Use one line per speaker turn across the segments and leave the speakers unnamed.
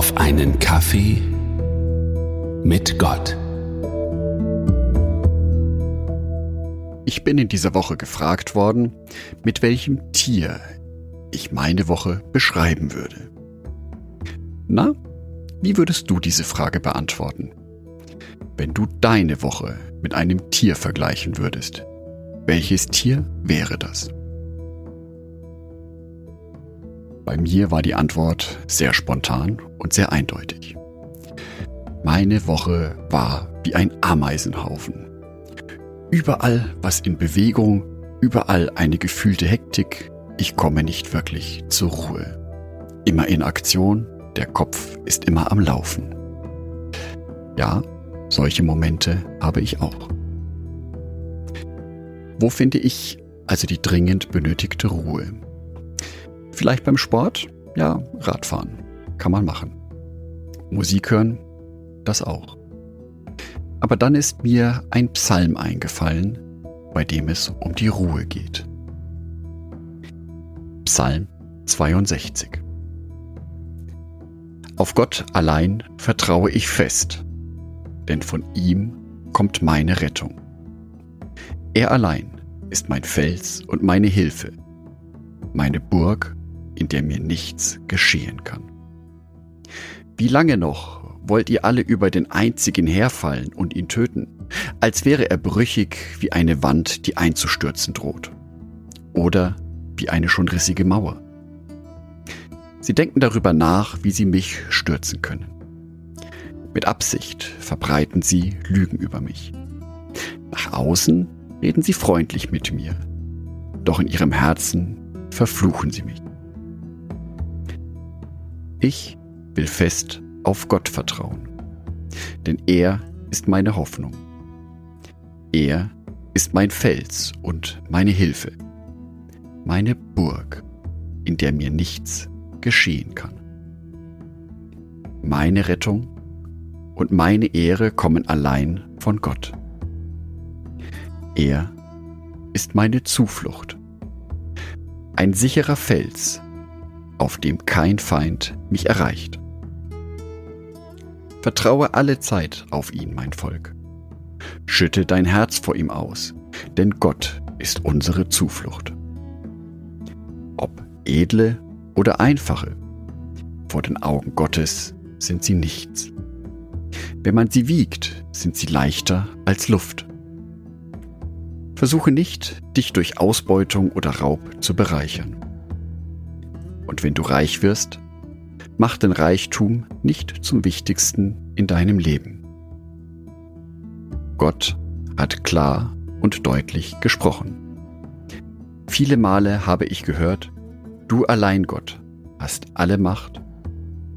auf einen Kaffee mit Gott.
Ich bin in dieser Woche gefragt worden, mit welchem Tier ich meine Woche beschreiben würde. Na, wie würdest du diese Frage beantworten? Wenn du deine Woche mit einem Tier vergleichen würdest, welches Tier wäre das? Bei mir war die Antwort sehr spontan und sehr eindeutig. Meine Woche war wie ein Ameisenhaufen. Überall was in Bewegung, überall eine gefühlte Hektik. Ich komme nicht wirklich zur Ruhe. Immer in Aktion, der Kopf ist immer am Laufen. Ja, solche Momente habe ich auch. Wo finde ich also die dringend benötigte Ruhe? Vielleicht beim Sport? Ja, Radfahren. Kann man machen. Musik hören? Das auch. Aber dann ist mir ein Psalm eingefallen, bei dem es um die Ruhe geht. Psalm 62 Auf Gott allein vertraue ich fest, denn von ihm kommt meine Rettung. Er allein ist mein Fels und meine Hilfe, meine Burg in der mir nichts geschehen kann. Wie lange noch wollt ihr alle über den einzigen herfallen und ihn töten, als wäre er brüchig wie eine Wand, die einzustürzen droht? Oder wie eine schon rissige Mauer? Sie denken darüber nach, wie sie mich stürzen können. Mit Absicht verbreiten sie Lügen über mich. Nach außen reden sie freundlich mit mir, doch in ihrem Herzen verfluchen sie mich. Ich will fest auf Gott vertrauen, denn er ist meine Hoffnung. Er ist mein Fels und meine Hilfe, meine Burg, in der mir nichts geschehen kann. Meine Rettung und meine Ehre kommen allein von Gott. Er ist meine Zuflucht, ein sicherer Fels, auf dem kein Feind mich erreicht. Vertraue alle Zeit auf ihn, mein Volk. Schütte dein Herz vor ihm aus, denn Gott ist unsere Zuflucht. Ob edle oder einfache, vor den Augen Gottes sind sie nichts. Wenn man sie wiegt, sind sie leichter als Luft. Versuche nicht, dich durch Ausbeutung oder Raub zu bereichern. Und wenn du reich wirst, mach den Reichtum nicht zum Wichtigsten in deinem Leben. Gott hat klar und deutlich gesprochen. Viele Male habe ich gehört, du allein Gott hast alle Macht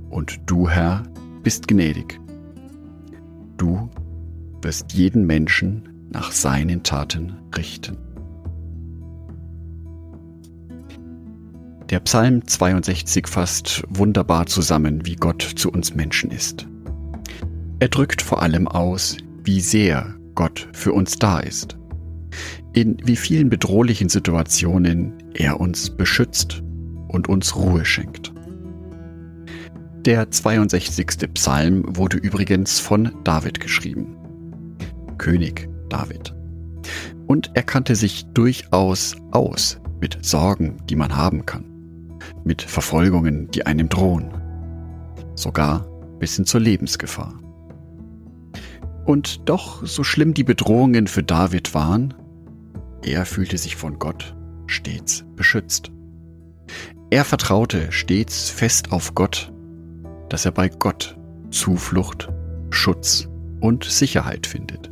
und du Herr bist gnädig. Du wirst jeden Menschen nach seinen Taten richten. Der Psalm 62 fasst wunderbar zusammen, wie Gott zu uns Menschen ist. Er drückt vor allem aus, wie sehr Gott für uns da ist. In wie vielen bedrohlichen Situationen er uns beschützt und uns Ruhe schenkt. Der 62. Psalm wurde übrigens von David geschrieben. König David. Und er kannte sich durchaus aus mit Sorgen, die man haben kann mit Verfolgungen, die einem drohen, sogar bis hin zur Lebensgefahr. Und doch, so schlimm die Bedrohungen für David waren, er fühlte sich von Gott stets beschützt. Er vertraute stets fest auf Gott, dass er bei Gott Zuflucht, Schutz und Sicherheit findet.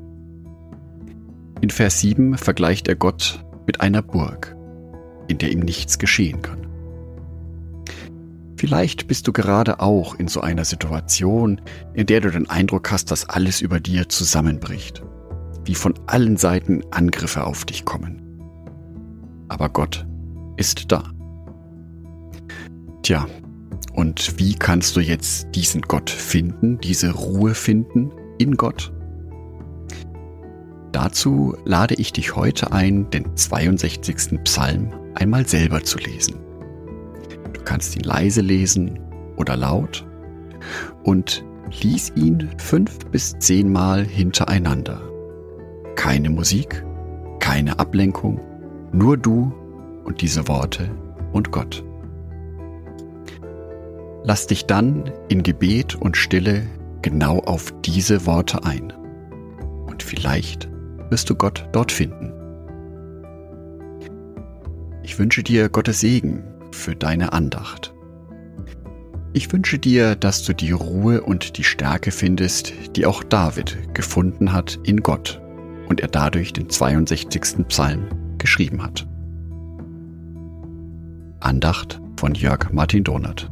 In Vers 7 vergleicht er Gott mit einer Burg, in der ihm nichts geschehen kann. Vielleicht bist du gerade auch in so einer Situation, in der du den Eindruck hast, dass alles über dir zusammenbricht, wie von allen Seiten Angriffe auf dich kommen. Aber Gott ist da. Tja, und wie kannst du jetzt diesen Gott finden, diese Ruhe finden in Gott? Dazu lade ich dich heute ein, den 62. Psalm einmal selber zu lesen. Du kannst ihn leise lesen oder laut, und lies ihn fünf bis zehnmal hintereinander. Keine Musik, keine Ablenkung, nur du und diese Worte und Gott. Lass dich dann in Gebet und Stille genau auf diese Worte ein. Und vielleicht wirst du Gott dort finden. Ich wünsche dir Gottes Segen für deine Andacht. Ich wünsche dir, dass du die Ruhe und die Stärke findest, die auch David gefunden hat in Gott und er dadurch den 62. Psalm geschrieben hat. Andacht von Jörg Martin Donat.